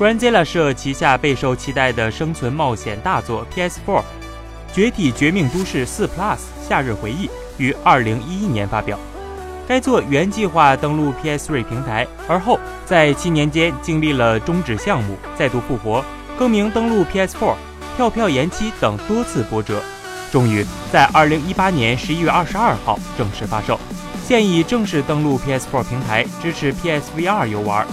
Granzilla 社旗下备受期待的生存冒险大作 PS4《绝体绝命都市4 Plus 夏日回忆》于2011年发表。该作原计划登陆 PS3 平台，而后在七年间经历了终止项目、再度复活、更名登陆 PS4、跳票延期等多次波折，终于在2018年11月22号正式发售。现已正式登陆 PS4 平台，支持 PSVR 游玩。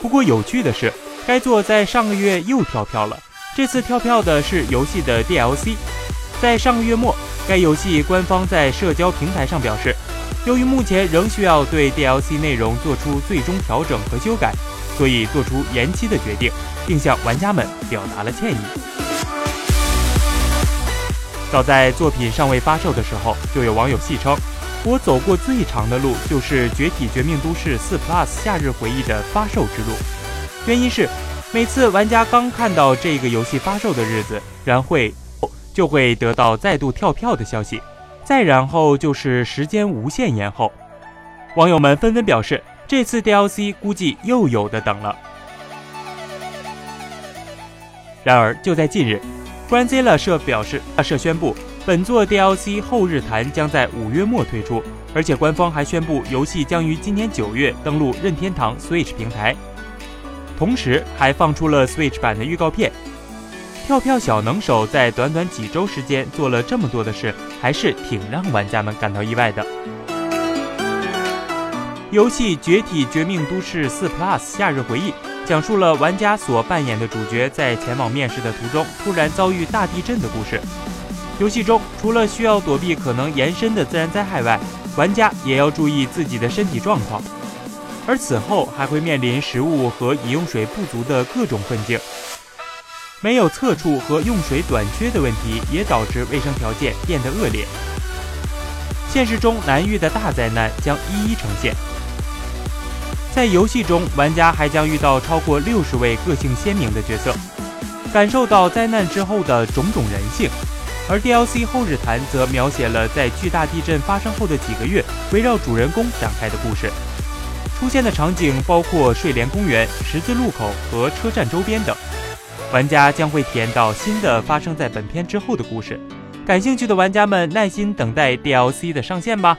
不过有趣的是，该作在上个月又跳票了。这次跳票的是游戏的 DLC。在上个月末。该游戏官方在社交平台上表示，由于目前仍需要对 DLC 内容做出最终调整和修改，所以做出延期的决定，并向玩家们表达了歉意。早在作品尚未发售的时候，就有网友戏称：“我走过最长的路就是《绝体绝命都市4 Plus 夏日回忆》的发售之路。”原因是每次玩家刚看到这个游戏发售的日子，然会。就会得到再度跳票的消息，再然后就是时间无限延后。网友们纷纷表示，这次 DLC 估计又有的等了。然而，就在近日，Granzilla 社表示，社宣布本作 DLC 后日谈将在五月末推出，而且官方还宣布游戏将于今年九月登陆任天堂 Switch 平台，同时还放出了 Switch 版的预告片。跳票小能手在短短几周时间做了这么多的事，还是挺让玩家们感到意外的。游戏《绝体绝命都市4 Plus 夏日回忆》讲述了玩家所扮演的主角在前往面试的途中突然遭遇大地震的故事。游戏中除了需要躲避可能延伸的自然灾害外，玩家也要注意自己的身体状况，而此后还会面临食物和饮用水不足的各种困境。没有厕处和用水短缺的问题，也导致卫生条件变得恶劣。现实中难遇的大灾难将一一呈现。在游戏中，玩家还将遇到超过六十位个性鲜明的角色，感受到灾难之后的种种人性。而 DLC 后日谈则描写了在巨大地震发生后的几个月，围绕主人公展开的故事。出现的场景包括睡莲公园、十字路口和车站周边等。玩家将会体验到新的发生在本片之后的故事，感兴趣的玩家们耐心等待 DLC 的上线吧。